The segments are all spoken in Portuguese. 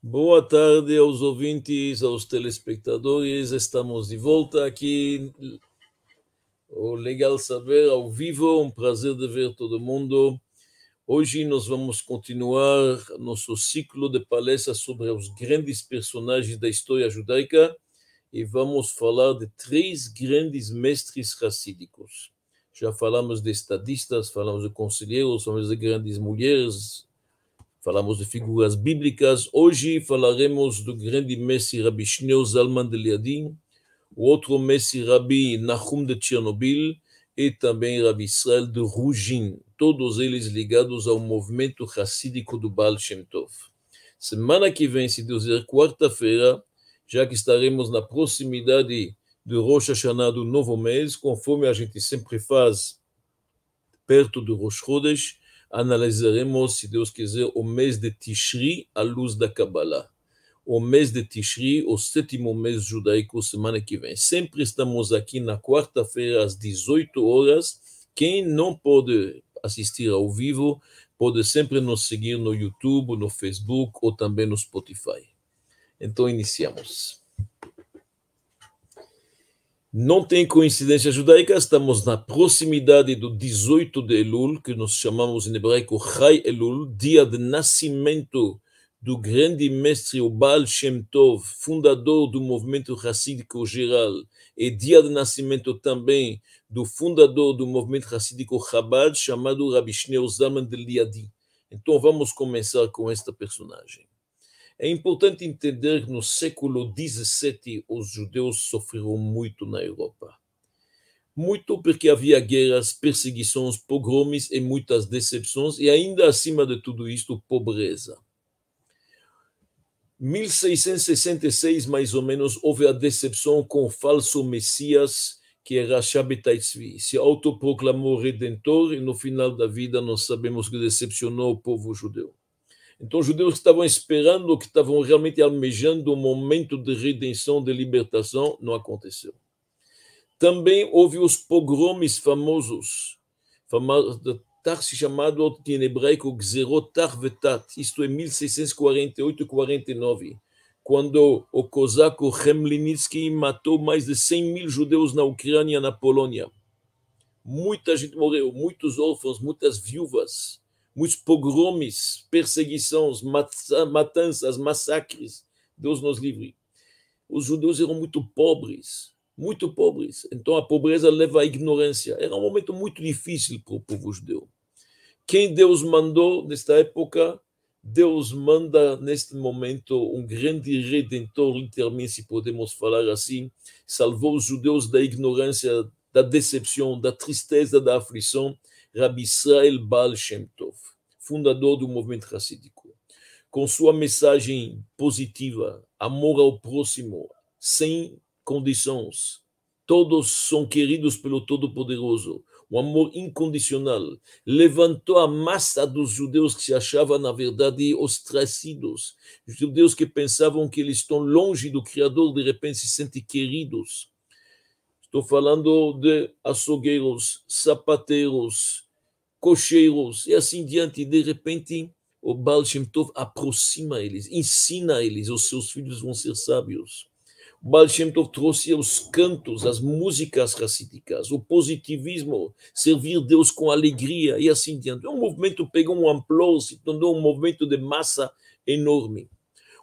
Boa tarde aos ouvintes, aos telespectadores. Estamos de volta aqui. O legal saber ao vivo, um prazer de ver todo mundo. Hoje nós vamos continuar nosso ciclo de palestras sobre os grandes personagens da história judaica e vamos falar de três grandes mestres racídicos. Já falamos de estadistas, falamos de conselheiros, falamos de grandes mulheres, falamos de figuras bíblicas. Hoje falaremos do grande mestre Rabi Shneur Zalman de Liadim, o outro mestre Rabi Nahum de Chernobyl e também Rabi Israel de Rugin, todos eles ligados ao movimento racídico do Baal Shem Tov. Semana que vem, se Deus quiser, quarta-feira, já que estaremos na proximidade do Rosh Hashanah do novo mês, conforme a gente sempre faz perto do Rosh Chodesh, analisaremos, se Deus quiser, o mês de Tishri à luz da Kabbalah. O mês de Tishri, o sétimo mês judaico, semana que vem. Sempre estamos aqui na quarta-feira, às 18 horas. Quem não pode assistir ao vivo, pode sempre nos seguir no YouTube, no Facebook ou também no Spotify. Então, iniciamos. Não tem coincidência judaica, estamos na proximidade do 18 de Elul, que nós chamamos em hebraico Chai Elul, dia de nascimento do grande mestre o Baal Shem Tov, fundador do movimento racídico geral, e dia de nascimento também do fundador do movimento racídico Chabad, chamado Rabi Shneur Zalman de Liadi. Então vamos começar com esta personagem. É importante entender que no século XVII os judeus sofreram muito na Europa. Muito porque havia guerras, perseguições, pogromes e muitas decepções, e ainda acima de tudo isto, pobreza. 1666, mais ou menos, houve a decepção com o falso Messias, que era Shabbatai Tzvi. Se autoproclamou redentor e no final da vida nós sabemos que decepcionou o povo judeu. Então, os judeus que estavam esperando, que estavam realmente almejando um momento de redenção, de libertação, não aconteceu. Também houve os pogromes famosos, famosos se chamado em hebraico Gzerot Tarvetat, isto é 1648 49, quando o cosaco Chemlinitsky matou mais de 100 mil judeus na Ucrânia, na Polônia. Muita gente morreu, muitos órfãos, muitas viúvas muitos pogromes, perseguições, matanças, massacres. Deus nos livre. Os judeus eram muito pobres, muito pobres. Então a pobreza leva à ignorância. Era um momento muito difícil para o povo judeu. Quem Deus mandou nesta época? Deus manda neste momento um grande redentor, literalmente, se podemos falar assim, salvou os judeus da ignorância, da decepção, da tristeza, da aflição Rabbi Israel Baal Shem Tov, fundador do movimento racídico. Com sua mensagem positiva, amor ao próximo, sem condições, todos são queridos pelo Todo-Poderoso, um amor incondicional, levantou a massa dos judeus que se achavam, na verdade, ostracidos, judeus que pensavam que eles estão longe do Criador, de repente se sentem queridos. Estou falando de açougueiros, sapateiros, cocheiros e assim diante. De repente, o Baal Shem Tov aproxima eles, ensina eles, os seus filhos vão ser sábios. O Baal Shem Tov trouxe os cantos, as músicas racídicas, o positivismo, servir Deus com alegria e assim diante. O movimento pegou um amplor, se tornou um movimento de massa enorme.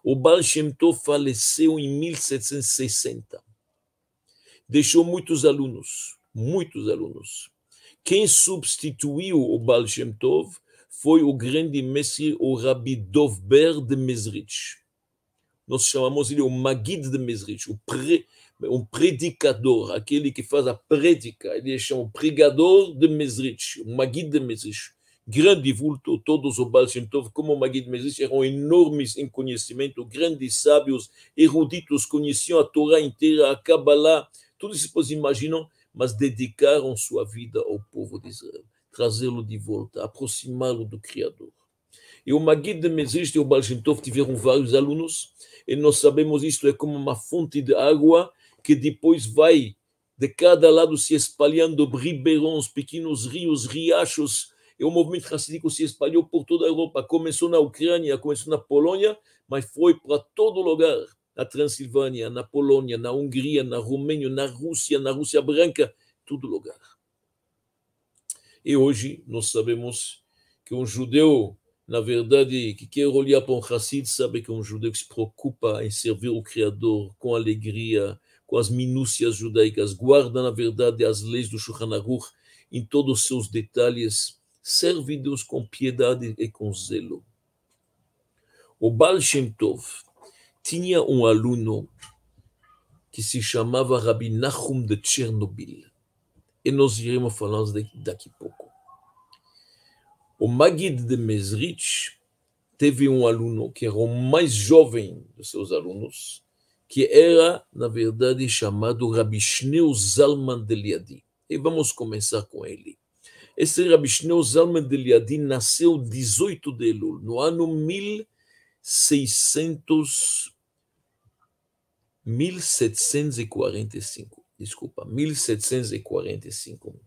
O Baal Shem Tov faleceu em 1760 deixou muitos alunos, muitos alunos. Quem substituiu o Baal Shem Tov foi o grande mestre, o Rabi Dovber de Mesrich. Nós chamamos ele o Magid de Mesrich, o pre, um predicador, aquele que faz a prédica. Ele chama o pregador de Mesrich, o Magid de Mesrich. Grande vulto, todos o Baal Shem Tov, como o Magid de Mesrich, eram enormes em conhecimento, grandes sábios, eruditos, conheciam a Torá inteira, a Kabbalah, isso vocês imaginam, mas dedicaram sua vida ao povo de Israel, trazê-lo de volta, aproximá-lo do Criador. E o Magid de Mesrich e o Baal Shem Tov tiveram vários alunos, e nós sabemos isto é como uma fonte de água que depois vai de cada lado se espalhando ribeirões, pequenos rios, riachos, E o movimento racídico se espalhou por toda a Europa. Começou na Ucrânia, começou na Polônia, mas foi para todo lugar. Na Transilvânia, na Polônia, na Hungria, na Romênia, na Rússia, na Rússia Branca, todo lugar. E hoje nós sabemos que um judeu, na verdade, que quer olhar para um Hassid, sabe que é um judeu que se preocupa em servir o Criador com alegria, com as minúcias judaicas, guarda, na verdade, as leis do Shulchan Aruch em todos os seus detalhes, serve Deus com piedade e com zelo. O Baal Shem Tov tinha um aluno que se chamava Rabbi Nachum de Chernobyl. E nós iremos falar daqui a pouco. O Magid de Mesrich teve um aluno que era o mais jovem dos seus alunos, que era, na verdade, chamado Rabbi Shneu Zalman de Liadi. E vamos começar com ele. Esse Rabbi Shneu Zalman de Liadi nasceu 18 de Elul, no ano 1600, 1745. Desculpa, 1745.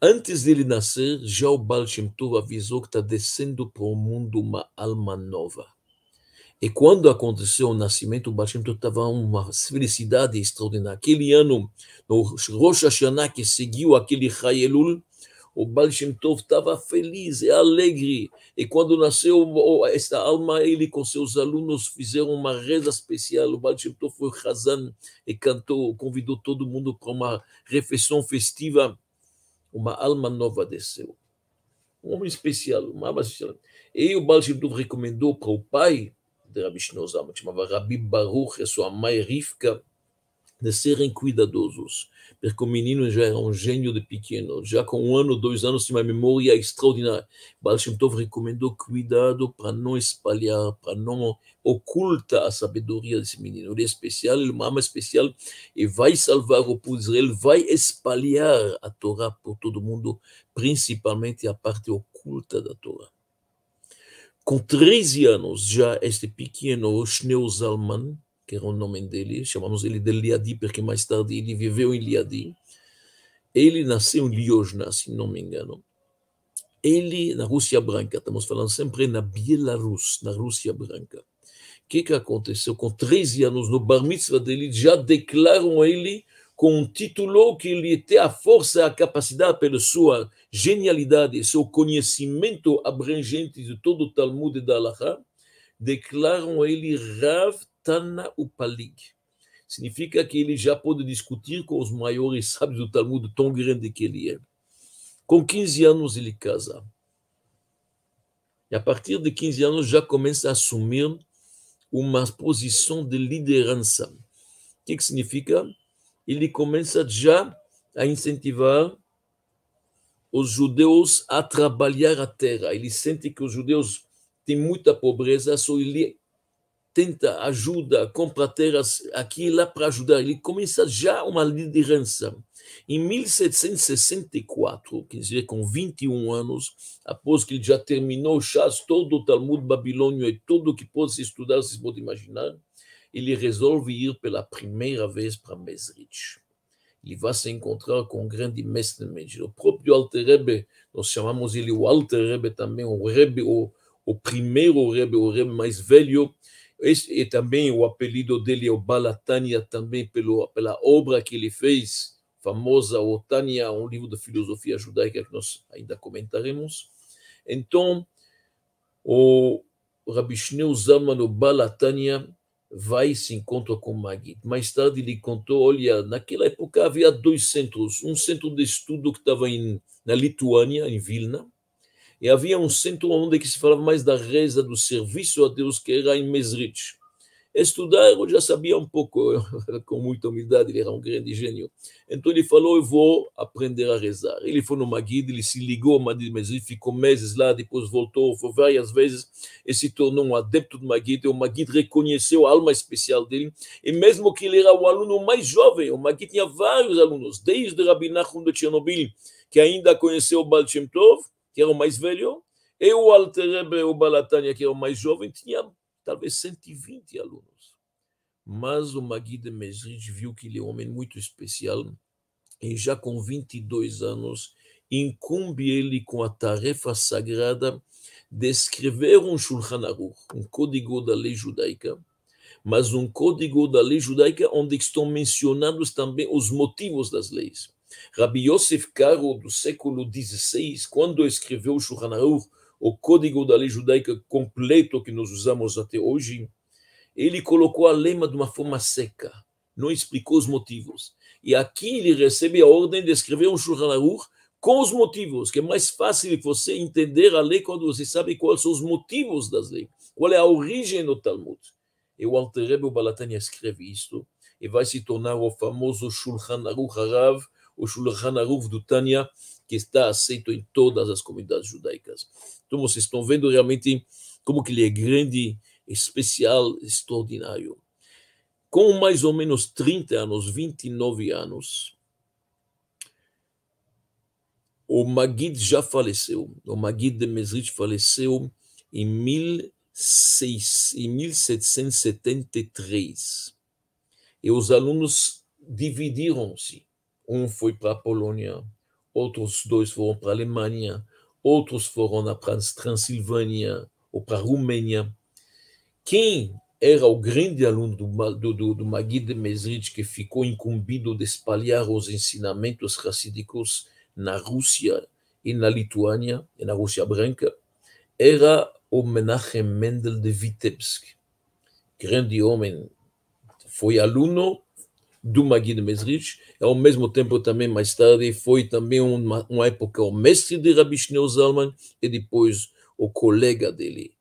Antes dele nascer, já o Baal Shem Tov avisou que está descendo para o mundo uma alma nova. E quando aconteceu o nascimento, o Baal Shem Tov estava uma felicidade extraordinária. Aquele ano, no Rosh Hashanah, que seguiu aquele Chayelul, o Baal Shem Tov estava feliz e alegre. E quando nasceu esta alma, ele com seus alunos fizeram uma reza especial. O Baal Shem Tov foi Hazan e cantou, convidou todo mundo para uma refeição festiva. Uma alma nova desceu. Um homem especial, uma alma especial. E o Baal Shem Tov recomendou para o pai de Rabi Shnozama, que chamava Rabi Baruch, e sua mãe Rivka, de serem cuidadosos, porque o menino já era um gênio de pequeno, já com um ano, dois anos, tinha uma memória extraordinária. Baal Shem Tov recomendou cuidado para não espalhar, para não ocultar a sabedoria desse menino. Ele é especial, ele é uma alma especial e vai salvar o povo de Israel, vai espalhar a Torá por todo mundo, principalmente a parte oculta da Torá. Com 13 anos, já este pequeno Shneu Zalman, que era o nome dele, chamamos ele de Liadi, porque mais tarde ele viveu em Liadi. Ele nasceu em Liozna, se não me engano. Ele, na Rússia Branca, estamos falando sempre na Bielorrússia, na Rússia Branca. O que, que aconteceu? Com 13 anos, no bar mitzvah dele, já declaram ele com um título que ele tem a força, a capacidade, pela sua genialidade, seu conhecimento abrangente de todo o Talmud da Halakha, declaram ele Rav Tana Upalig. Significa que ele já pode discutir com os maiores sábios do Talmud, tão grande que ele é. Com 15 anos ele casa. E a partir de 15 anos já começa a assumir uma posição de liderança. O que, que significa? Ele começa já a incentivar os judeus a trabalhar a terra. Ele sente que os judeus têm muita pobreza, só ele tenta ajuda, compra terras aqui e lá para ajudar. Ele começa já uma liderança. Em 1764, quer dizer, com 21 anos, após que ele já terminou o chás, todo o Talmud babilônio e tudo o que pode se estudar, vocês podem imaginar, ele resolve ir pela primeira vez para Mesrich. Ele vai se encontrar com um grande mestre Mesrich. O próprio Alter Rebbe, nós chamamos ele o Alter Rebbe também, o Rebbe, o, o primeiro Rebbe, o Rebbe mais velho, esse, e também o apelido dele é o Balatania, também pelo, pela obra que ele fez, famosa, o Tânia, um livro de filosofia judaica que nós ainda comentaremos. Então, o Rabi Shneu Zalman, o Balatania, vai e se encontra com Magid. Mais tarde ele contou, olha, naquela época havia dois centros, um centro de estudo que estava em, na Lituânia, em Vilna, e havia um centro onde se falava mais da reza, do serviço a Deus, que era em Mesrich. Estudar eu já sabia um pouco, com muita humildade, ele era um grande gênio. Então ele falou, eu vou aprender a rezar. Ele foi no Magid, ele se ligou ao Magid Mesrich, ficou meses lá, depois voltou, foi várias vezes, e se tornou um adepto do Magid, o Magid reconheceu a alma especial dele, e mesmo que ele era o aluno mais jovem, o Magid tinha vários alunos, desde Rabbi Nachum de Chernobyl, que ainda conheceu o Baal Shem Tov, que era o mais velho, e o Alter Rebbe, o Balatania, que era o mais jovem, tinha talvez 120 alunos. Mas o Magui de Mesrich viu que ele é um homem muito especial, e já com 22 anos, incumbe ele com a tarefa sagrada de escrever um Shulchan Aruch, um código da lei judaica, mas um código da lei judaica onde estão mencionados também os motivos das leis. Rabbi Yosef Karo, do século XVI, quando escreveu Shulchan Aruch, o código da lei judaica completo que nós usamos até hoje, ele colocou a lema de uma forma seca, não explicou os motivos. E aqui ele recebe a ordem de escrever um Shulchan Aruch com os motivos, que é mais fácil você entender a lei quando você sabe quais são os motivos das leis, qual é a origem do Talmud. E o Alter Rebbe Balatania escreve isto, e vai se tornar o famoso Shulchan Aruch Harav, o Shulchan Aruch do Tânia, que está aceito em todas as comunidades judaicas. Então vocês estão vendo realmente como que ele é grande, especial, extraordinário. Com mais ou menos 30 anos, 29 anos, o Magid já faleceu. O Magid de Mesrit faleceu em, 16, em 1773. E os alunos dividiram-se. Um foi para a Polônia, outros dois foram para a Alemanha, outros foram para a Transilvânia ou para a Romênia. Quem era o grande aluno do, do, do Magid de Mesrit que ficou incumbido de espalhar os ensinamentos racídicos na Rússia e na Lituânia, e na Rússia Branca, era o Menachem Mendel de Vitebsk. Grande homem, foi aluno do Magid Mesrich, e ao mesmo tempo também mais tarde foi também uma, uma época o mestre de Rabbi Shneur e depois o colega dele.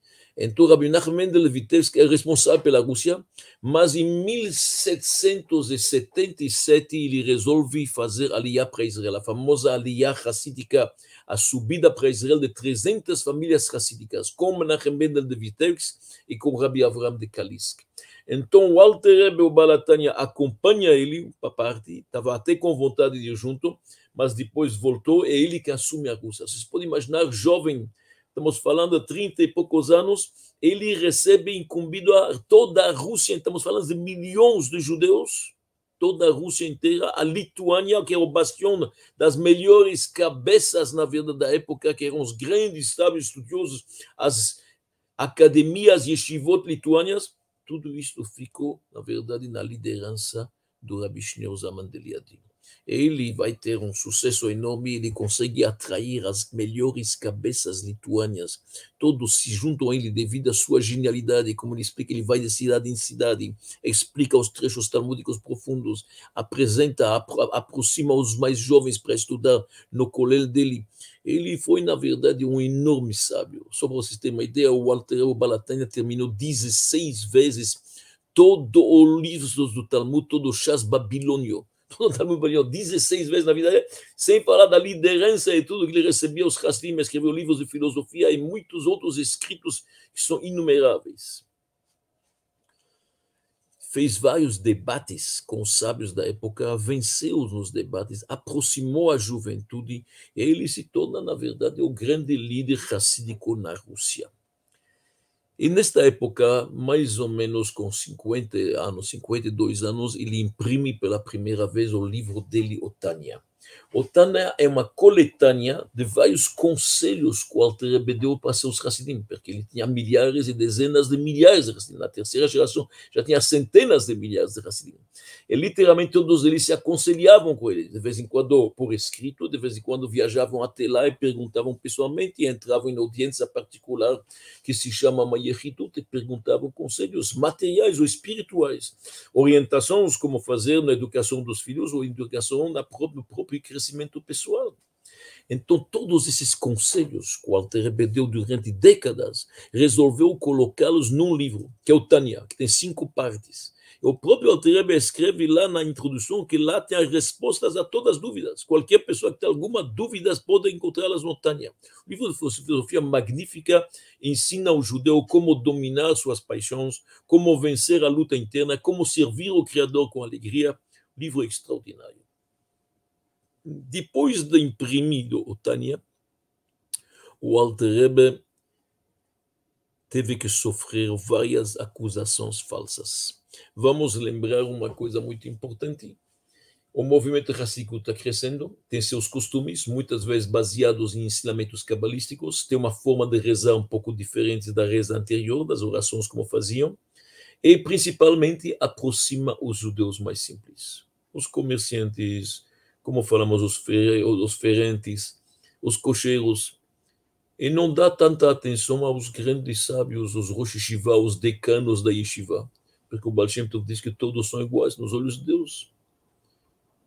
Então, Rabbi Nachman Mendel Vitebsk é responsável pela Rússia, mas em 1777 ele resolve fazer aliyah para Israel, a famosa aliyah hassídica, a subida para Israel de 300 famílias hassídicas, com Menachem de Vitebsk e com Rabbi Avram de Kalisk. Então, o Alter Rebbe, o Balatania, acompanha ele para parte, estava até com vontade de ir junto, mas depois voltou, é ele que assume a Rússia. Vocês podem imaginar, jovem, estamos falando de 30 e poucos anos, ele recebe incumbido a toda a Rússia, estamos falando de milhões de judeus, toda a Rússia inteira, a Lituânia, que é o bastião das melhores cabeças, na verdade, da época, que eram os grandes sábios estudiosos, as academias yeshivot lituânias, tudo isso ficou, na verdade, na liderança do Rabi Shneur Zaman ele vai ter um sucesso enorme, ele consegue atrair as melhores cabeças lituânias. Todos se juntam a ele devido à sua genialidade, como ele explica, ele vai de cidade em cidade, explica os trechos talmúdicos profundos, apresenta, apro aproxima os mais jovens para estudar no colégio dele. Ele foi, na verdade, um enorme sábio. Só para vocês terem uma ideia, o Walter Balatania terminou 16 vezes todo o livro do Talmud, todo o chás babilônio Talmud Baniot, 16 vezes na vida dele, sem falar da liderança e tudo que ele recebia, os Hassim, escreveu livros de filosofia e muitos outros escritos que são inumeráveis. Fez vários debates com os sábios da época, venceu nos debates, aproximou a juventude e ele se torna, na verdade, o grande líder racídico na Rússia. E nesta época, mais ou menos com 50 anos, 52 anos, ele imprime pela primeira vez o livro dele, Otânia. Otânia é uma coletânea de vários conselhos que o Alter Rebbe deu para seus Hassidim, porque ele tinha milhares e dezenas de milhares de Hassidim. Na terceira geração já tinha centenas de milhares de Hassidim. E literalmente todos eles se aconselhavam com ele, de vez em quando por escrito, de vez em quando viajavam até lá e perguntavam pessoalmente e entravam em audiência particular que se chama Mayechitut e perguntavam conselhos materiais ou espirituais, orientações como fazer na educação dos filhos ou educação no próprio, próprio crescimento pessoal. Então, todos esses conselhos que o Alter deu durante décadas, resolveu colocá-los num livro, que é o Tânia, que tem cinco partes. O próprio Alter escreve lá na introdução que lá tem as respostas a todas as dúvidas. Qualquer pessoa que tenha alguma dúvida pode encontrá-las no Tânia. O livro de filosofia magnífica ensina ao judeu como dominar suas paixões, como vencer a luta interna, como servir o Criador com alegria. Livro extraordinário depois de imprimido o Tânia, o Alter Rebbe teve que sofrer várias acusações falsas. Vamos lembrar uma coisa muito importante, o movimento racídico está crescendo, tem seus costumes, muitas vezes baseados em ensinamentos cabalísticos, tem uma forma de rezar um pouco diferente da reza anterior, das orações como faziam, e principalmente aproxima os judeus mais simples. Os comerciantes, como falamos, os, fer os ferentes, os cocheiros, e não dá tanta atenção aos grandes sábios, os Rosh Yeshiva, os decanos da Yeshiva, porque o Baal Shem Tov diz que todos são iguais nos olhos de Deus.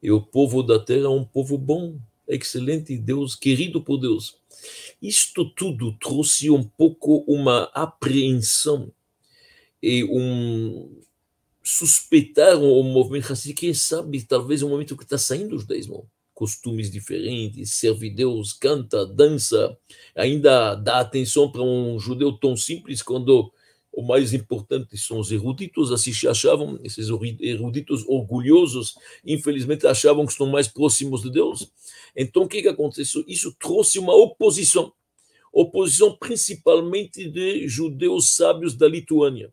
E o povo da terra é um povo bom, excelente, Deus, querido por Deus. Isto tudo trouxe um pouco uma apreensão e um suspeitar o movimento racista, quem sabe, talvez um momento que está saindo os dez costumes diferentes, serve Deus, canta, dança, ainda dá atenção para um judeu tão simples quando o mais importante são os eruditos, assim se achavam, esses eruditos orgulhosos, infelizmente achavam que estão mais próximos de Deus. Então, o que, que aconteceu? Isso trouxe uma oposição, oposição principalmente de judeus sábios da Lituânia.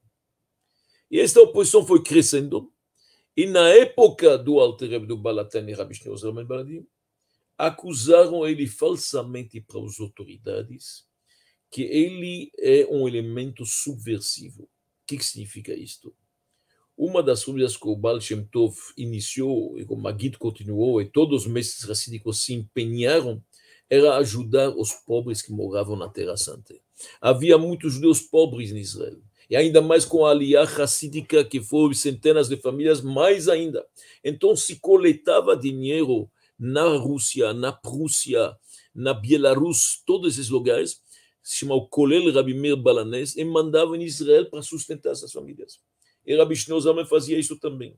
E esta oposição foi crescendo, e na época do Alter do Balatani Rabi Shneur Baladim, acusaram ele falsamente para as autoridades, que ele é um elemento subversivo. O que, que significa isto? Uma das coisas que o Baal Shem Tov iniciou, e o Magid continuou, e todos os mestres racídicos se empenharam, era ajudar os pobres que moravam na Terra Santa. Havia muitos judeus pobres em Israel, e ainda mais com a aliá racídica, que foi centenas de famílias, mais ainda. Então se coletava dinheiro na Rússia, na Prússia, na Bielorrússia, todos esses lugares, se chama o Kolel Rabi Meir Balanés, e mandava em Israel para sustentar essas famílias. E Rabi Shneur fazia isso também.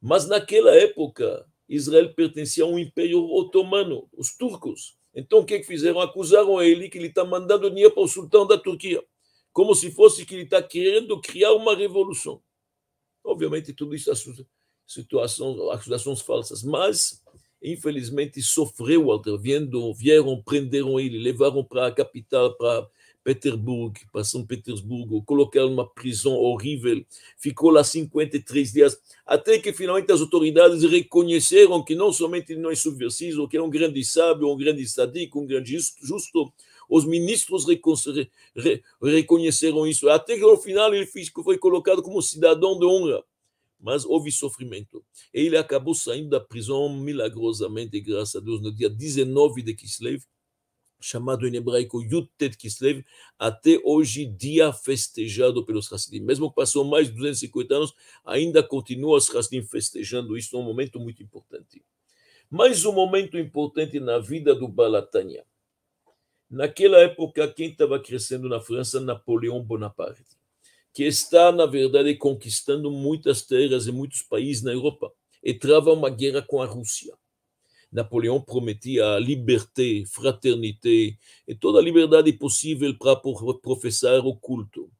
Mas naquela época, Israel pertencia a um império otomano, os turcos. Então o que fizeram? Acusaram ele que ele está mandando dinheiro para o sultão da Turquia, como se fosse que ele está querendo criar uma revolução. Obviamente, tudo isso é situações, acusações falsas, mas infelizmente sofreu vendo, vieram, prenderam ele, levaram para a capital, para Petersburgo, para São Petersburgo, colocaram numa prisão horrível, ficou lá 53 dias, até que finalmente as autoridades reconheceram que não somente ele não é subversivo, que é um grande sábio, um grande sadico, um grande justo, os ministros reconheceram isso, até que no final ele foi colocado como cidadão de honra mas houve sofrimento. E ele acabou saindo da prisão milagrosamente, graças a Deus, no dia 19 de Kislev, chamado em hebraico Yutet Kislev, até hoje dia festejado pelos Hassidim. Mesmo que passou mais de 250 anos, ainda continua os Hassidim festejando isso, é um momento muito importante. Mais um momento importante na vida do Balatania. Naquela época, quem estava crescendo na França? Napoleão Bonaparte que está, na verdade, conquistando muitas terras e muitos países na Europa e trava uma guerra com a Rússia. Napoleão prometia a liberdade, fraternidade e toda a liberdade possível para professar o culto.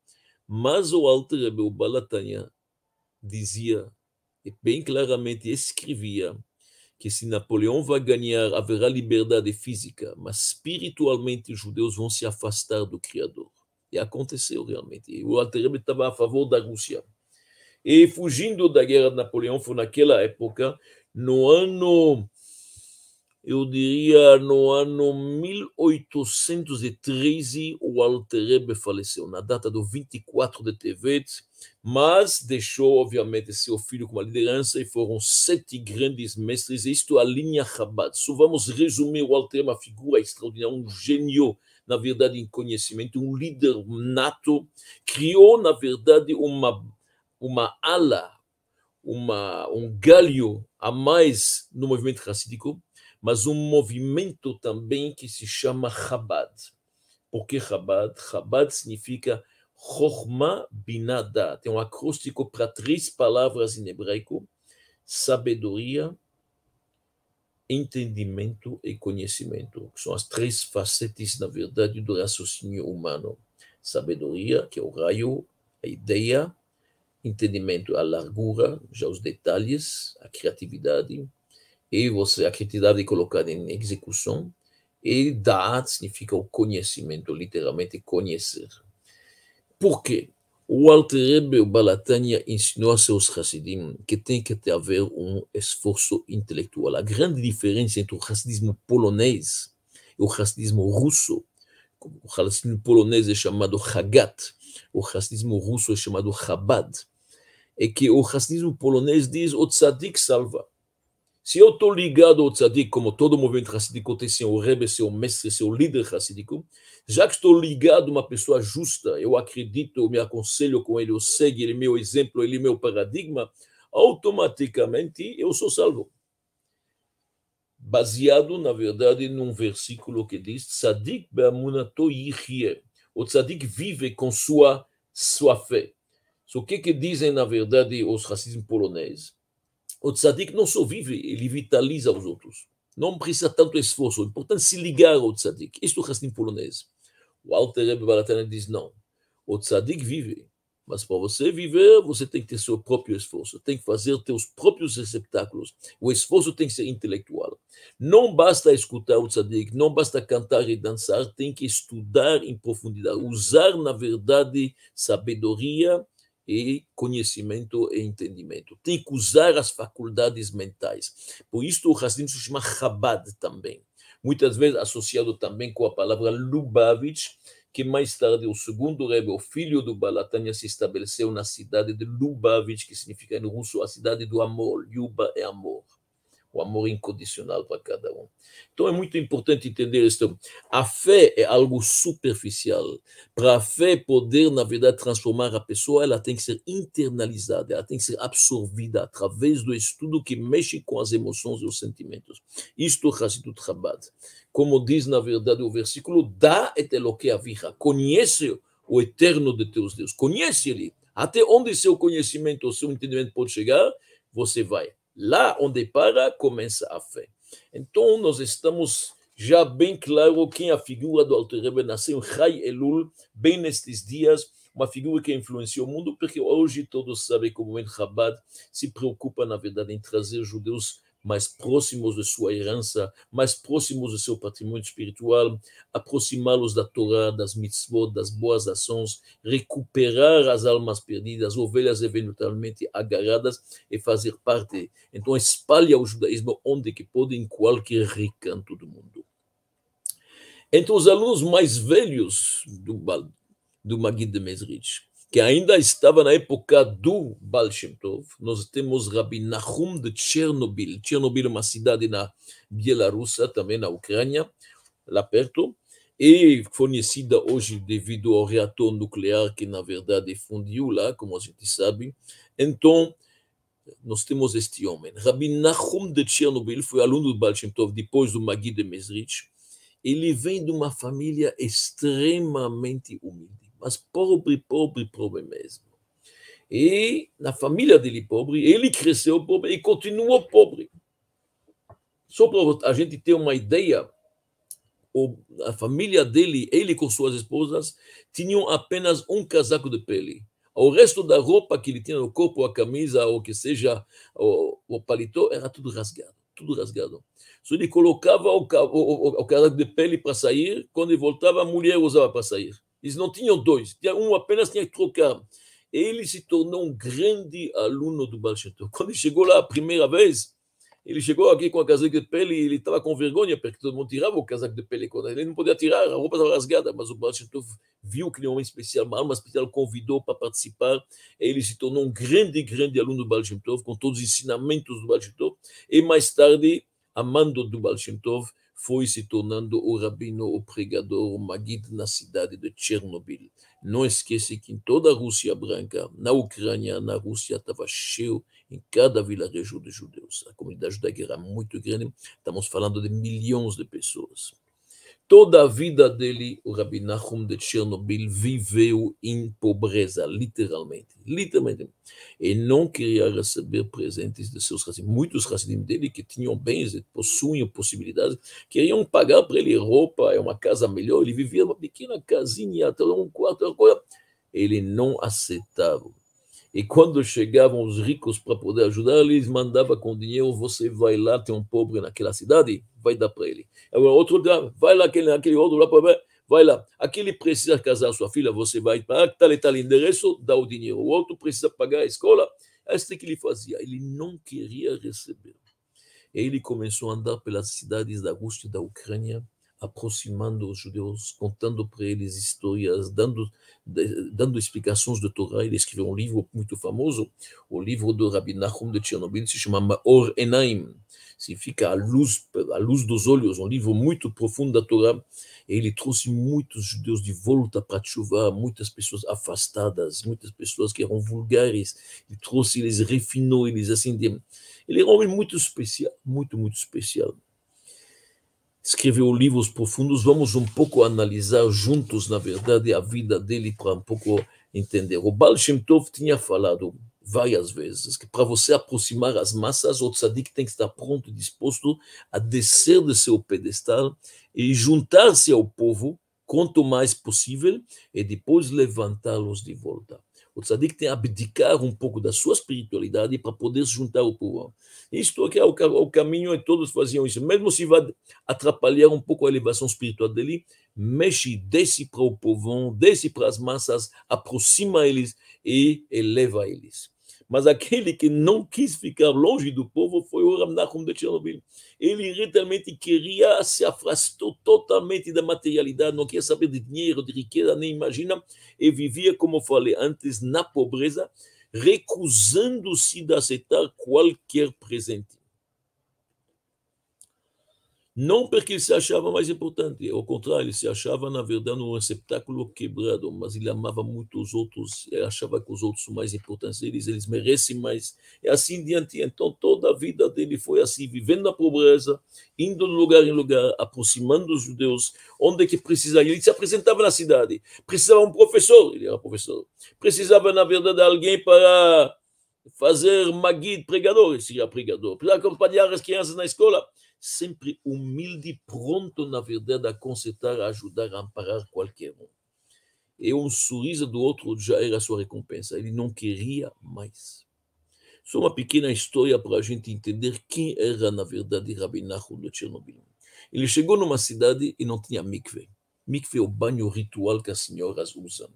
Mas o Alter Rebbe, o Balatanya, dizia, e bem claramente escrevia, que se Napoleão vai ganhar, haverá liberdade física, mas espiritualmente os judeus vão se afastar do Criador. E aconteceu realmente. O Alterebe estava a favor da Rússia. E fugindo da guerra de Napoleão, foi naquela época, no ano, eu diria, no ano 1813, o Alterebe faleceu, na data do 24 de Tevet, mas deixou, obviamente, seu filho com uma liderança, e foram sete grandes mestres, isto é a linha Chabad. Só vamos resumir o Alterebe, uma figura extraordinária, um gênio na verdade, em conhecimento, um líder nato, criou, na verdade, uma, uma ala, uma, um galho a mais no movimento racídico, mas um movimento também que se chama Chabad. Por que Chabad? Chabad significa Chokhmah Binada. Tem um acróstico para três palavras em hebraico: sabedoria, entendimento e conhecimento, que são as três facetas, na verdade, do raciocínio humano. Sabedoria, que é o raio, a ideia, entendimento, a largura, já os detalhes, a criatividade, e você a criatividade colocada em execução, e dar significa o conhecimento, literalmente conhecer. Por quê? O Alter Rebbe, o Balatania, ensinou a seus Hassidim que tem que haver um esforço intelectual. A grande diferença entre o Hassidismo polonês e o Hassidismo russo, o Hassidismo polonês é chamado Hagat, o Hassidismo russo é chamado Chabad, é que o Hassidismo polonês diz o tzadik salva. Se eu estou ligado ao tzadik, como todo movimento hassidico tem seu Rebbe, seu mestre, seu líder hassidico, já que estou ligado a uma pessoa justa, eu acredito, eu me aconselho com ele, eu sigo, ele é meu exemplo, ele é meu paradigma, automaticamente eu sou salvo. Baseado, na verdade, num versículo que diz, tzadik be'amunato yichye. O tzadik vive com sua, sua fé. So, o que, que dizem, na verdade, os racismos poloneses? O tzadik não só vive, ele vitaliza os outros. Não precisa tanto esforço. É importante se ligar ao tzadik. Isto é o racismo polonês. O Alter Rebbe Baratana diz não. O tzadik vive. Mas para você viver, você tem que ter seu próprio esforço, tem que fazer teus próprios receptáculos. O esforço tem que ser intelectual. Não basta escutar o tzadik, não basta cantar e dançar, tem que estudar em profundidade, usar, na verdade, sabedoria e conhecimento e entendimento. Tem que usar as faculdades mentais. Por isso o Hassidim se chama Chabad também. Muitas vezes associado também com a palavra Lubavitch, que mais tarde o segundo Rebbe, o filho do Balatania, se estabeleceu na cidade de Lubavitch, que significa em russo a cidade do amor. Yuba é amor o amor incondicional para cada um. Então é muito importante entender isso. A fé é algo superficial. Para a fé poder, na verdade, transformar a pessoa, ela tem que ser internalizada, ela tem que ser absorvida através do estudo que mexe com as emoções e os sentimentos. Isto é Hassidut Chabad. Como diz, na verdade, o versículo, dá et eloque avicha, conhece o eterno de teus Deus, conhece ele. Até onde seu conhecimento, seu entendimento pode chegar, você vai. Lá onde para, começa a fé. Então, nós estamos já bem claro quem é a figura do Alter Rebbe nasceu Chai Elul, bem nestes dias, uma figura que influenciou o mundo, porque hoje todos sabem que o Chabad se preocupa, na verdade, em trazer judeus mais próximos de sua herança, mais próximos do seu patrimônio espiritual, aproximá-los da Torá, das mitzvot, das boas ações, recuperar as almas perdidas, ovelhas eventualmente agarradas e fazer parte. Então espalha o judaísmo onde que pode, em qualquer recanto do mundo. Entre os alunos mais velhos do, do de Mesrich, que ainda estava na época do Baal Shem Tov. Nós temos Rabbi Nahum de Chernobyl. Chernobyl é uma cidade na Bielorrússia, também na Ucrânia, lá perto, e conhecida hoje devido ao reator nuclear que, na verdade, fundiu lá, como a gente sabe. Então, nós temos este homem. Rabbi Nahum de Chernobyl foi aluno do Baal Shem Tov depois do Magui de Mesrich. Ele vem de uma família extremamente humilde mas pobre, pobre, pobre mesmo. E na família dele pobre, ele cresceu pobre e continuou pobre. Só para a gente ter uma ideia, a família dele, ele com suas esposas, tinham apenas um casaco de pele. O resto da roupa que ele tinha no corpo, a camisa, ou que seja, o, o paletó, era tudo rasgado, tudo rasgado. Se ele colocava o, o, o casaco de pele para sair, quando ele voltava, a mulher usava para sair. Eles não tinham dois, um apenas tinha que trocar. Ele se tornou um grande aluno do Baal Quando ele chegou lá a primeira vez, ele chegou aqui com a casaca de pele e ele estava com vergonha, porque todo mundo tirava o casaco de pele. Ele não podia tirar, a roupa estava rasgada, mas o Baal viu que ele era um homem especial, uma alma especial, convidou para participar. Ele se tornou um grande, grande aluno do Baal com todos os ensinamentos do Baal E mais tarde, amando do Baal foi se tornando o rabino, o pregador, o Magid na cidade de Chernobyl. Não esqueça que em toda a Rússia branca, na Ucrânia, na Rússia, estava cheio em cada vilarejo de judeus. A comunidade judaica era muito grande, estamos falando de milhões de pessoas. Toda a vida dele, o Rabbi Nachum de Chernobyl viveu em pobreza, literalmente. Literalmente. E não queria receber presentes de seus racidim. Muitos racidim dele que tinham bens, possuíam possibilidades, queriam pagar para ele roupa, uma casa melhor. Ele vivia numa pequena casinha, até um quarto, coisa. Ele não aceitava. E quando chegavam os ricos para poder ajudar, eles mandavam com dinheiro, você vai lá, tem um pobre naquela cidade, vai dar para ele. Agora, outro dia, vai lá, aquele, aquele outro lá, vai lá. Aquele precisa casar sua filha, você vai para tal e tal endereço, dá o dinheiro. O outro precisa pagar a escola. É isso que ele fazia. Ele não queria receber. Ele começou a andar pelas cidades da Rússia e da Ucrânia, aproximando os judeus, contando para eles histórias, dando, dando explicações do Torá. Ele escreveu um livro muito famoso, o livro do Rabbi Nachum de Chernobyl, se chama Maor Enaim, significa a luz, a luz dos olhos, um livro muito profundo da Torá. Ele trouxe muitos judeus de volta para Tshuva, muitas pessoas afastadas, muitas pessoas que eram vulgares. Ele trouxe, eles refinou, eles assim. Ele era um homem muito especial, muito, muito especial escreveu livros profundos. Vamos um pouco analisar juntos, na verdade, a vida dele para um pouco entender. O Baal Shem Tov tinha falado várias vezes que para você aproximar as massas, o tzadik tem que estar pronto e disposto a descer de seu pedestal e juntar-se ao povo quanto mais possível e depois levantá-los de volta. O tzadik tem que abdicar um pouco da sua espiritualidade para poder se juntar ao povo. Isto é o, o caminho e todos faziam isso. Mesmo se vai atrapalhar um pouco a elevação espiritual dele, mexe, desce para o povo, desce para as massas, aproxima eles e eleva eles. Mas aquele que não quis ficar longe do povo foi o Ramnachum de Chernobyl. Ele realmente queria, se afastou totalmente da materialidade, não queria saber de dinheiro, de riqueza, nem imagina, e vivia, como falei antes, na pobreza, recusando-se de aceitar qualquer presente. Não porque ele se achava mais importante, ao contrário, ele se achava, na verdade, um receptáculo quebrado, mas ele amava muito os outros, ele achava que os outros são mais importantes, eles, eles merecem mais, e assim diante. Então, toda a vida dele foi assim, vivendo na pobreza, indo de lugar em lugar, aproximando os judeus, onde que precisava. Ele se apresentava na cidade, precisava um professor, ele era professor, precisava, na verdade, alguém para fazer maguid, pregador, ele seria pregador, para acompanhar as crianças na escola sempre humilde, pronto, na verdade, a consertar, a ajudar, a amparar qualquer um. E um sorriso do outro já era sua recompensa. Ele não queria mais. Só uma pequena história para a gente entender quem era, na verdade, Rabbi Nachum de Chernobyl. Ele chegou numa cidade e não tinha mikve. Mikve é o banho ritual que as senhoras usam.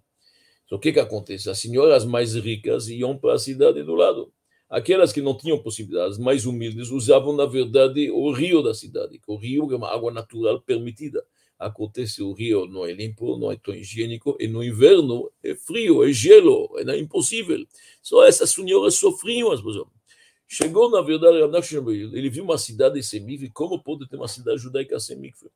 Então, o que, que acontece? As senhoras mais ricas iam para a cidade do lado. Aquelas que não tinham possibilidades, mais humildes, usavam, na verdade, o rio da cidade, o rio é uma água natural permitida. Acontece, o rio não é limpo, não é tão higiênico, e no inverno é frio, é gelo, é impossível. Só essas senhoras sofriam as pessoas. Chegou, na verdade, ele viu uma cidade sem mikve, como pode ter uma cidade judaica sem mikve?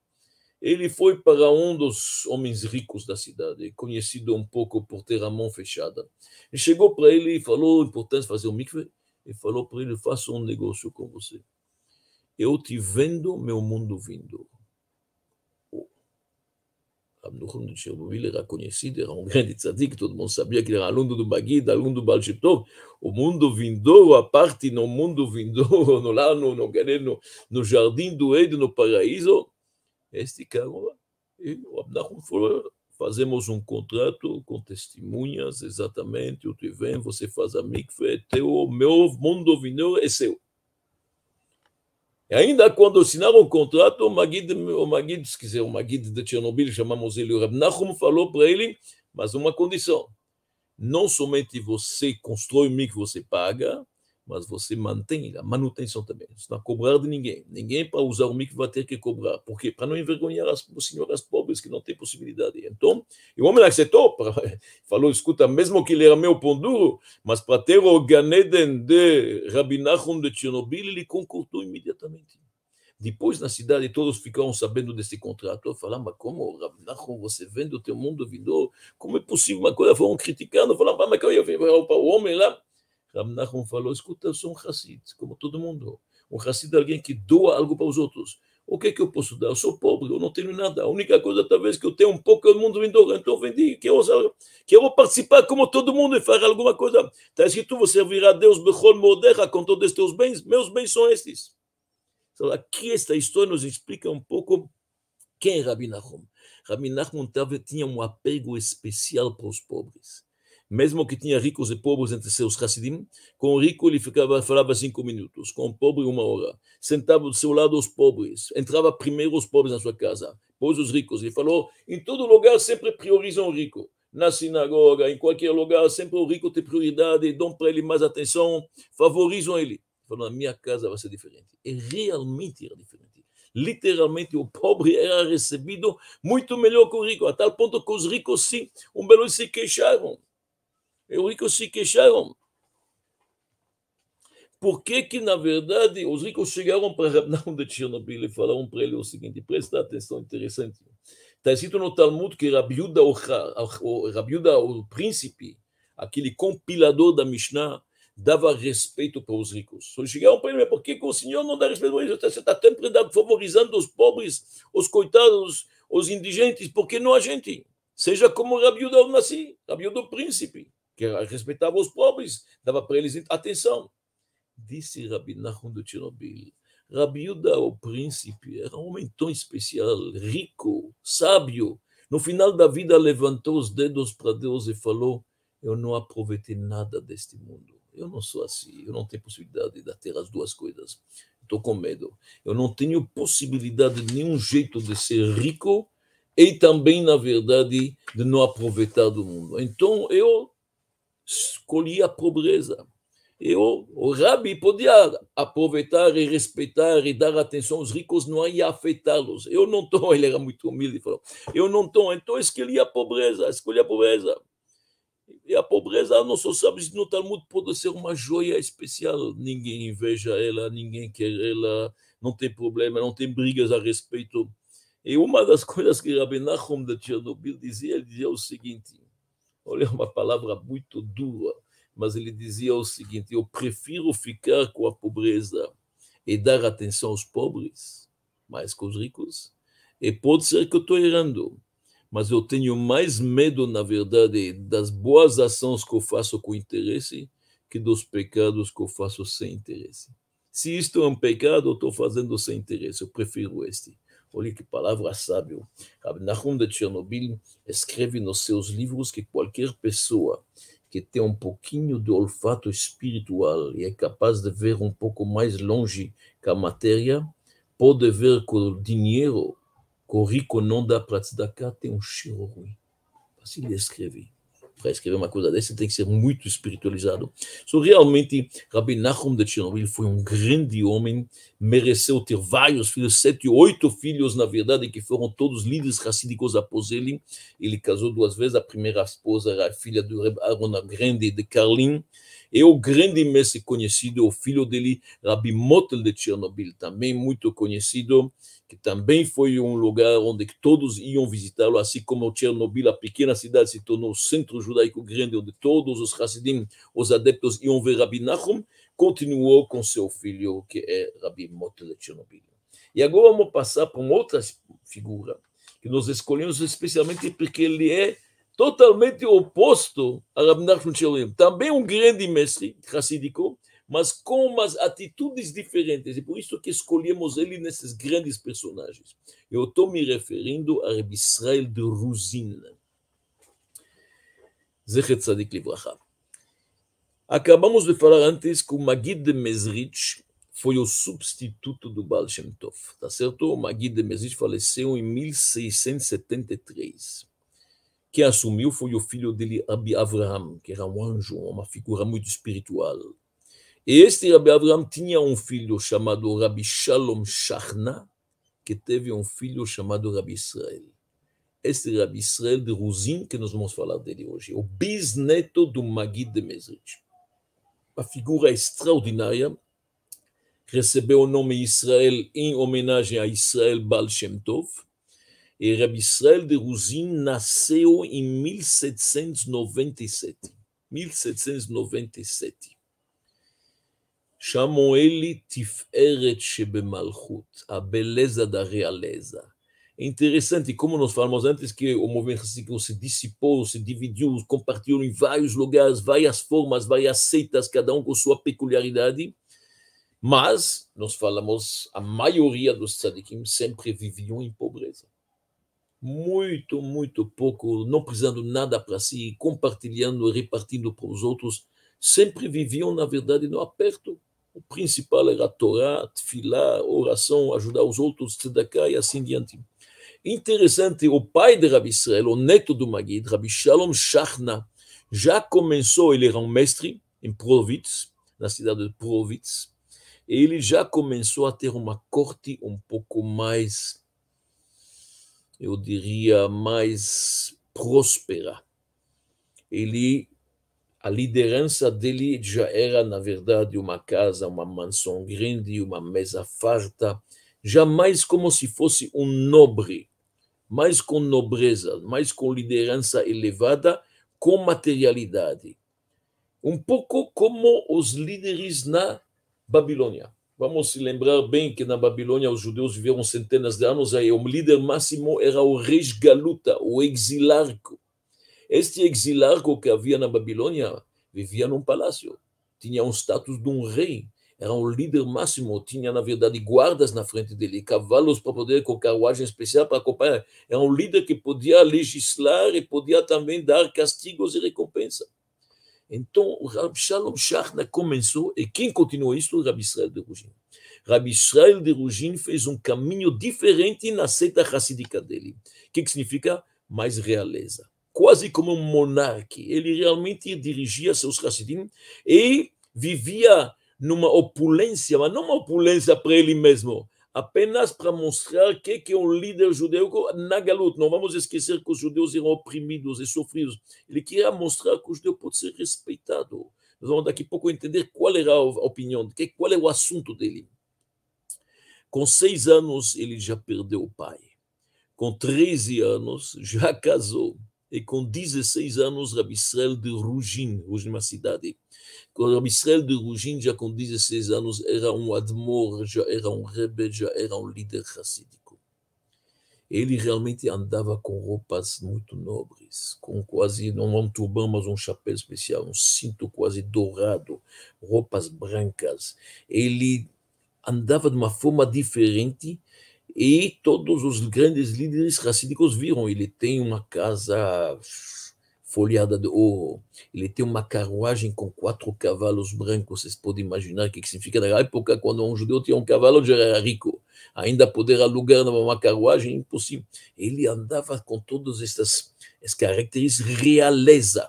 Ele foi para um dos homens ricos da cidade, conhecido um pouco por ter a mão fechada. Ele chegou para ele e falou de fazer o mikve e falou para ele: faça um negócio com você. Eu te vendo meu mundo vindo. Abnuchon de Chernobyl era conhecido, era um grande tzadik, todo mundo sabia que ele era aluno do Magid, aluno do Baal O mundo vindouro, a parte no mundo vindouro, no, lá no, no, no, no jardim do Eden, no paraíso, este cara, o Abnachon falou, fazemos um contrato com testemunhas, exatamente, o que vem, você faz a mikve, é teu, meu mundo vinho é seu. E ainda quando assinaram o contrato, o Magid, o Magid, se quiser, o Magid de Chernobyl, chamamos ele, o Rab Nachum falou para ele, mas uma condição, não somente você constrói o mikve, você paga, mas você mantém a manutenção também. Você não vai cobrar de ninguém. Ninguém para usar o mikve vai ter que cobrar. Por quê? Para não envergonhar as senhoras pobres que não têm possibilidade. Então, o homem aceitou, falou, escuta, mesmo que ele era meu pão duro, mas para ter o Ganeden de Rabbi Nachum de Chernobyl, ele concordou imediatamente. Depois, na cidade, todos ficaram sabendo desse contrato. Falaram, mas como, Rabbi Nachum, você vende o teu mundo vindor? Como é possível uma coisa? Foram criticando, falaram, mas como eu o homem lá Rav Nachum falou, escuta, eu sou um Hassid, como todo mundo. Um Hassid é alguém que doa algo para os outros. O que é que eu posso dar? Eu sou pobre, eu não tenho nada. A única coisa, talvez, que eu tenho um pouco é o mundo vindouro. Então, vendi, quero, quero participar como todo mundo e fazer alguma coisa. Está escrito, você servirá a Deus Bechol Modecha com todos os teus bens. Meus bens são estes. Então, aqui esta história nos explica um pouco quem é Rabi Nachum. Rabi Nachum tinha um apego especial para os pobres mesmo que tinha ricos e pobres entre seus Hassidim, com o rico ele ficava, falava cinco minutos, com o pobre uma hora. Sentava do seu lado os pobres, entrava primeiro os pobres na sua casa, depois os ricos. Ele falou, em todo lugar sempre priorizam o rico. Na sinagoga, em qualquer lugar, sempre o rico tem prioridade, dão para ele mais atenção, favorizam ele. Ele falou, na minha casa vai ser diferente. E realmente era diferente literalmente o pobre era recebido muito melhor que o rico, a tal ponto que os ricos sim, um belo se queixaram. Os ricos se queixaram. Por que que, na verdade, os ricos chegaram para Rabnão de Chernobyl e falaram para ele o seguinte, presta atenção, interessante. Está escrito no Talmud que Rabiuda, o, Rabiuda, o príncipe, aquele compilador da Mishnah, dava respeito para os ricos. Só chegaram para ele, por que, que o senhor não dá respeito para eles? Você está sempre favorizando os pobres, os coitados, os indigentes, por que não a gente? Seja como Rabiuda o Nassi, Rabiuda o príncipe, que respeitava os pobres, dava para eles atenção. Disse Rabi Nahum de Chernobyl, Rabiuda o príncipe era um homem tão especial, rico, sábio. No final da vida levantou os dedos para Deus e falou, eu não aproveitei nada deste mundo eu não sou assim, eu não tenho possibilidade de ter as duas coisas. Estou com medo. Eu não tenho possibilidade de nenhum jeito de ser rico e também, na verdade, de não aproveitar do mundo. Então, eu escolhi a pobreza. Eu, o Rabi podia aproveitar e respeitar e dar atenção aos ricos, não ia afetá-los. Eu não estou, ele era muito humilde, falou, eu não estou, então escolhi a pobreza, escolhi a pobreza. E a pobreza, não só sabe no Talmud pode ser uma joia especial. Ninguém inveja ela, ninguém quer ela, não tem problema, não tem brigas a respeito. E uma das coisas que Rabbi Nachum de Chernobyl dizia, ele dizia o seguinte, olha uma palavra muito dura, mas ele dizia o seguinte, eu prefiro ficar com a pobreza e dar atenção aos pobres, mais que os ricos, e pode ser que eu estou errando, mas eu tenho mais medo, na verdade, das boas ações que eu faço com interesse que dos pecados que eu faço sem interesse. Se isto é um pecado, eu estou fazendo sem interesse, eu prefiro este. Olha que palavra sábio. Rabbi Nahum de Chernobyl escreve nos seus livros que qualquer pessoa que tem um pouquinho de olfato espiritual e é capaz de ver um pouco mais longe que a matéria, pode ver que o dinheiro que o rico não dá para tzedakah tem um cheiro ruim. Assim ele escreve. Para escrever uma coisa dessa, tem que ser muito espiritualizado. So, realmente, Rabbi Nachum de Chernobyl foi um grande homem, mereceu ter vários filhos, sete, oito filhos, na verdade, que foram todos líderes racídicos após ele. Ele casou duas vezes, a primeira esposa era a filha do Reb Aaron Grande de Carlin, e o grande mestre conhecido, o filho dele, Rabbi Motel de Chernobyl, também muito conhecido, que também foi um lugar onde todos iam visitá-lo, assim como Chernobyl, a pequena cidade, se tornou centro judaico grande, onde todos os Hasidim, os adeptos, iam ver Rabbi Nachum, continuou com seu filho, que é Rabbi Motel de Chernobyl. E agora vamos passar para uma outra figura, que nós escolhemos especialmente porque ele é totalmente oposto a Rabbi Nachum Chernobyl. Também um grande mestre hassidico, mas com umas atitudes diferentes. E por isso que escolhemos ele nesses grandes personagens. Eu estou me referindo a Rabbi Israel de Ruzin. Zechet Tzadik Livracha. Acabamos de falar antes que o Magid de Mesrich foi o substituto do Baal Shem Tov, tá certo? O Magid de Mesrich faleceu em 1673. Quem assumiu foi o filho dele, Rabbi Avraham, que era um anjo, uma figura muito espiritual. Este Rabi Abraham tinha um filho chamado Rabi Shalom Shachna, que teve um filho chamado Rabi Israel. Este Rabi Israel de Ruzin, que nós vamos falar dele hoje, o bisneto do Magid de Mesrich. Uma figura extraordinária, recebeu o nome Israel em homenagem a Israel Baal Shem Tov, e Rabi Israel de Ruzin nasceu em 1797. 1797 chamam ele Tiferet Shebemalchut, a beleza da realeza. É interessante, como nós falamos antes, que o movimento se dissipou, se dividiu, compartilhou em vários lugares, várias formas, várias seitas, cada um com sua peculiaridade, mas, nós falamos, a maioria dos tzadikim sempre viviam em pobreza. muito, muito pouco, não precisando nada para si, compartilhando e repartindo para os outros, sempre viviam, na verdade, no aperto. O principal era a Torá, Tfilá, oração, ajudar os outros, tzedakah e assim diante. Interessante, o pai de Rabi Israel, o neto do Magid, Rabi Shalom Shachna, já começou, ele era um mestre em Provitz, na cidade de Provitz, e ele já começou a ter uma corte um pouco mais eu diria, mais próspera. Ele, a liderança dele já era, na verdade, uma casa, uma mansão grande, uma mesa farta, jamais como se fosse um nobre, mais com nobreza, mais com liderança elevada, com materialidade. Um pouco como os líderes na Babilônia. Vamos se lembrar bem que na Babilônia os judeus viveram centenas de anos, aí o líder máximo era o rei Galuta, o exilarco. Este exilarco que havia na Babilônia vivia num palácio, tinha um status de um rei, era um líder máximo, tinha na verdade guardas na frente dele, cavalos para poder com carruagem especial para acompanhar. Era um líder que podia legislar e podia também dar castigos e recompensa. Então, o Rabi Shalom Shachna começou, e quem continuou isso? O Rabi Israel de Rugin. Rabi Israel de Rugin fez um caminho diferente na seita racídica dele. O que, que significa? Mais realeza. Quase como um monarca. Ele realmente dirigia seus Hassidim e vivia numa opulência, mas não uma opulência para ele mesmo, apenas para mostrar que, que é um líder judeu na galuta. Não vamos esquecer que os judeus eram oprimidos e sofridos. Ele queria mostrar que o judeu pode ser respeitado. Nós vamos daqui a pouco entender qual era a opinião, qual é o assunto dele. Com seis anos, ele já perdeu o pai. Com 13 anos, já casou. E com 16 anos, Rabi Israel de Rugin, Rugin é uma cidade, quando Israel de Rugin, já com 16 anos, era um admor, já era um rebelde, já era um líder racídico. Ele realmente andava com roupas muito nobres, com quase, não um turbão, mas um chapéu especial, um cinto quase dourado, roupas brancas. Ele andava de uma forma diferente e todos os grandes líderes racídicos viram. Ele tem uma casa folhada de ouro. Ele tem uma carruagem com quatro cavalos brancos. Vocês podem imaginar o que significa na época quando um judeu tinha um cavalo já era rico. Ainda poder alugar uma carruagem impossível. Ele andava com todas estas, estas características realeza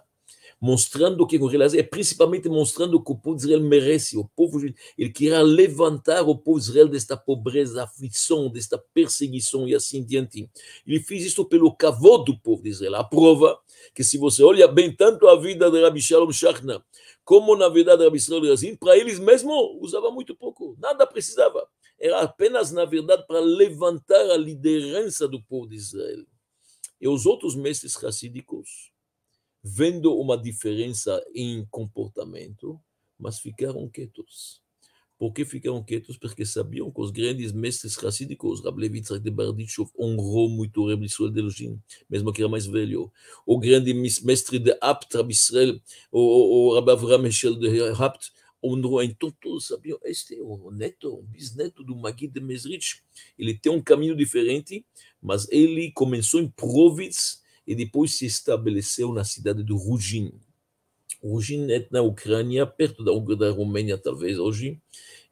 mostrando que com relação, é principalmente mostrando que o povo de Israel merece, o povo, ele queria levantar o povo de Israel desta pobreza, aflição, desta perseguição e assim diante. Ele fez isso pelo cavô do povo de Israel. A prova que se você olha bem tanto a vida de Rabbi Shalom Shachna, como na verdade Rabbi Israel Razin, para eles mesmo usava muito pouco, nada precisava. Era apenas, na verdade, para levantar a liderança do povo de Israel. E os outros mestres racídicos, vendo uma diferença em comportamento, mas ficaram quietos. Por que ficaram quietos? Porque sabiam que os grandes mestres racídicos, Rab de Barditchov, honrou muito o Rebbe Israel de Lugin, mesmo que era mais velho. O grande mestre de Apt, Rab Israel, o, o Rab Avram Michel de Apt, honrou. Então todos sabiam, este é o neto, o bisneto do Magui de Mesrich. Ele tem um caminho diferente, mas ele começou em Provitz, e depois se estabeleceu na cidade de Rugin. Rugin é na Ucrânia, perto da, da Romênia, talvez hoje,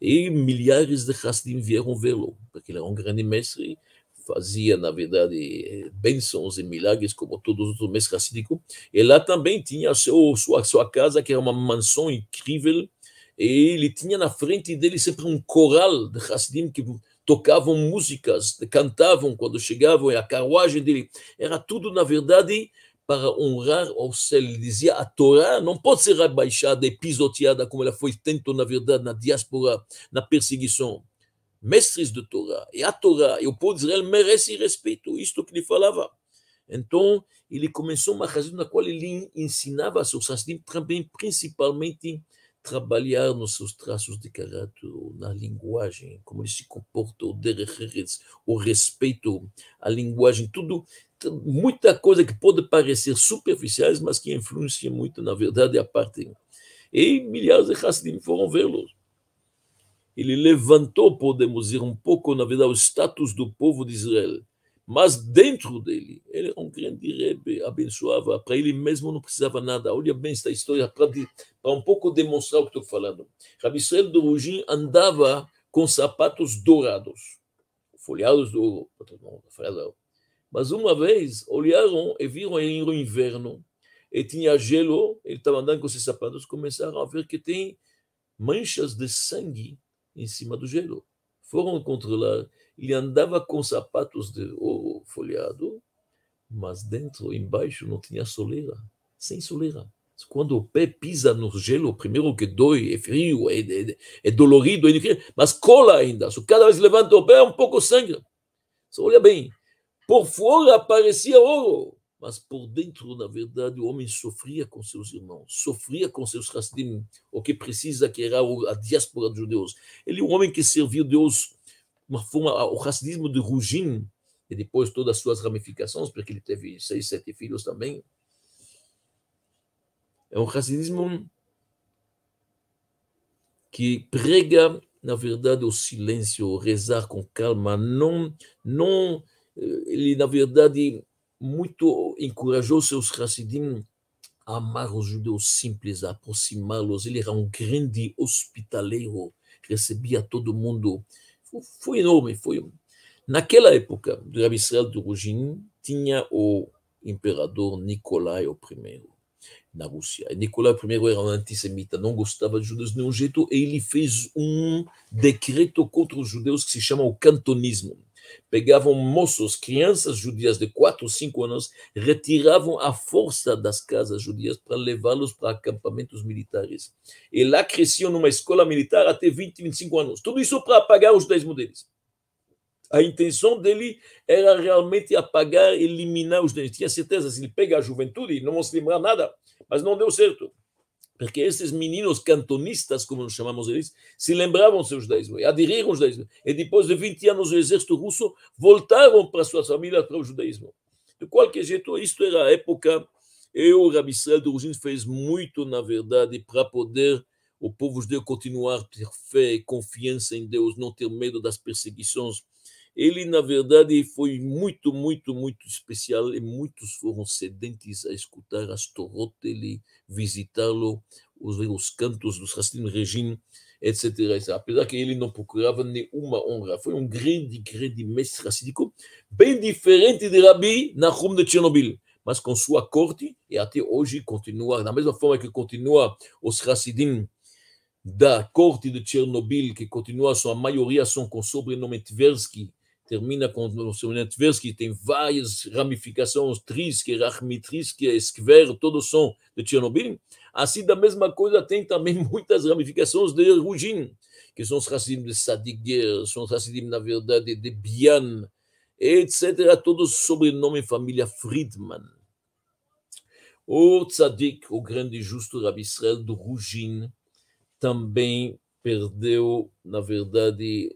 e milhares de Hassidim vieram vê-lo, porque ele era um grande mestre, fazia, na verdade, bênçãos e milagres, como todos os outros mestres hassídicos. E lá também tinha seu, sua, sua casa, que era uma mansão incrível, e ele tinha na frente dele sempre um coral de Hassidim que tocavam músicas, cantavam quando chegavam, e a carruagem dele, era tudo, na verdade, para honrar ao céu. Ele dizia, a Torá não pode ser abaixada e pisoteada como ela foi tanto, na verdade, na diáspora, na perseguição. Mestres de Torá, e a Torá, e o povo de Israel merece respeito, isto que ele falava. Então, ele começou uma razão na qual ele ensinava seus Hassidim também, principalmente, trabalhar nos seus traços de caráter, na linguagem, como ele se comporta, o derech o respeito, a linguagem, tudo, muita coisa que pode parecer superficiais, mas que influencia muito, na verdade, a parte. E milhares de Hassidim foram vê-lo. Ele levantou, podemos dizer, um pouco, na verdade, o status do povo de Israel, Mas dentro dele, ele era um grande rebe, abençoava, para ele mesmo não precisava nada. Olha bem esta história, para um pouco demonstrar o que estou falando. Rabi Israel do Rugin andava com sapatos dourados, folhados de ouro. Mas uma vez olharam e viram ele no inverno, e tinha gelo, ele estava andando com esses sapatos, começaram a ver que tem manchas de sangue em cima do gelo. Foram controlar, ele andava com sapatos de ouro folhado, mas dentro, embaixo, não tinha soleira, sem soleira. Quando o pé pisa no gelo, primeiro que dói, é frio, é, é, é dolorido, é mas cola ainda. Cada vez levanta o pé, é um pouco sangue. Olha bem, por fora parecia ouro, mas por dentro, na verdade, o homem sofria com seus irmãos, sofria com seus Hassidim, o que precisa que era a diáspora dos judeus. Ele um homem que serviu Deus, uma forma, o Hassidismo de Rugin, e depois todas as suas ramificações, porque ele teve seis, sete filhos também. É um Hassidismo que prega, na verdade, o silêncio, o rezar com calma, não, não ele, na verdade, muito encorajou seus Hassidim a amar os judeus simples, a aproximá-los. Ele era um grande hospitaleiro, recebia todo mundo. Foi enorme. Foi... Naquela época, do Rabi Israel de Rugin, tinha o imperador Nicolai I na Rússia. Nicolai I era um antissemita, não gostava de judeus de nenhum jeito, e ele fez um decreto contra os judeus que se chama o cantonismo pegavam moços, crianças judias de 4 ou 5 anos, retiravam a força das casas judias para levá-los para acampamentos militares. E lá cresciam numa escola militar até 20, 25 anos. Tudo isso para apagar os 10 deles. A intenção dele era realmente apagar, eliminar os 10. Tinha certeza, se ele pega a juventude, não vão se lembrar nada, mas não deu certo porque esses meninos cantonistas, como nós chamamos eles, se lembravam seus judaísmo e aderiram ao judaísmo. E depois de 20 anos o exército russo voltaram para suas famílias para o judaísmo. De qualquer jeito, isto era a época, e o Rabi Israel de Rugin fez muito, na verdade, para poder o povo judeu continuar a ter fé e confiança em Deus, não ter medo das perseguições. Ele, na verdade, foi muito, muito, muito especial e muitos foram sedentes a escutar as Torot dele, visitá-lo, os, os cantos dos Hassim Regim, etc, etc. Apesar que ele não procurava nenhuma honra. Foi um grande, grande mestre racídico, bem diferente de Rabi Nahum de Chernobyl, mas com sua corte, e até hoje continua, da mesma forma que continua os Hassidim da corte de Chernobyl, que continua, sua maioria são com sobrenome Tversky, termina com o seu Tversky, tem várias ramificações, Trisky, Rachmitrisky, Skver, todos são de Chernobyl. Assim, da mesma coisa, tem também muitas ramificações de Rugin, que são os Hassidim de Sadiger, são os Hassidim, na verdade, de Bian, etc., todos sobrenome família Friedman. O Tzadik, o grande justo Rabi Israel do Rugin, também perdeu, na verdade,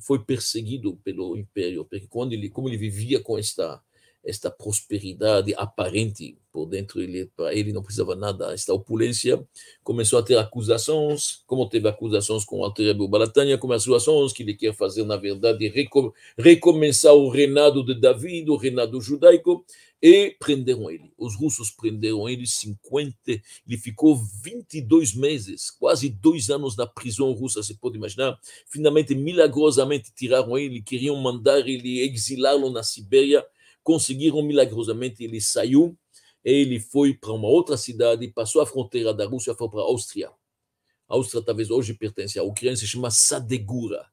foi perseguido pelo império, porque quando ele, como ele vivia com esta esta prosperidade aparente por dentro, ele para ele não precisava nada, esta opulência, começou a ter acusações, como teve acusações com Alter Balatânia, como acusações que ele quer fazer, na verdade, recomeçar o reinado de Davi, o reinado judaico, e prenderam ele. Os russos prenderam ele 50, ele ficou 22 meses, quase dois anos na prisão russa, você pode imaginar. Finalmente, milagrosamente, tiraram ele, queriam mandar ele, exilá-lo na Sibéria, conseguiram milagrosamente, ele saiu, ele foi para uma outra cidade, passou a fronteira da Rússia, foi para a Áustria. A Áustria talvez hoje pertence à Ucrânia, se chama Sadegura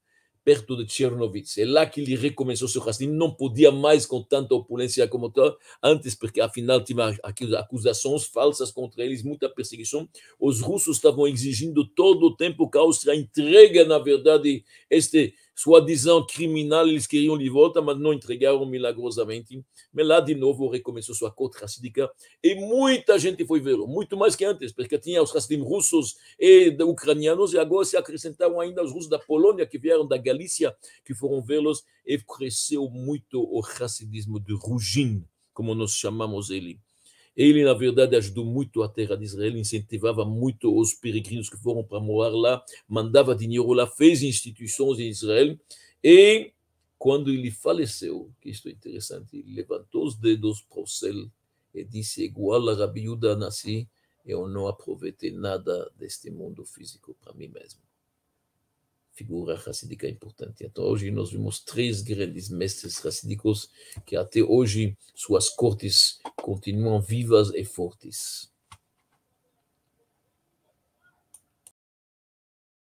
perto de Chernovitz. É lá que ele recomeçou seu raciocínio, não podia mais com tanta opulência como tal, antes, porque afinal tinha acusações falsas contra eles, muita perseguição. Os russos estavam exigindo todo o tempo que a Áustria entrega, na verdade, este sua visão criminal, eles queriam de volta, mas não entregaram milagrosamente. Mas lá, de novo, recomeçou sua corte racídica e muita gente foi vê-lo, muito mais que antes, porque tinha os racidim russos e ucranianos, e agora se acrescentaram ainda os russos da Polônia, que vieram da Galícia, que foram vê-los, e cresceu muito o racidismo de Rugin, como nós chamamos ele. Ele, na verdade, ajudou muito a terra de Israel, incentivava muito os peregrinos que foram para morar lá, mandava dinheiro lá, fez instituições em Israel e quando ele faleceu, que isto é interessante, ele levantou os dedos para o céu e disse: igual a Rabi Yuda nasci, eu não aproveitei nada deste mundo físico para mim mesmo. Figura racídica importante. Então, hoje nós vimos três grandes mestres racídicos que até hoje suas cortes continuam vivas e fortes.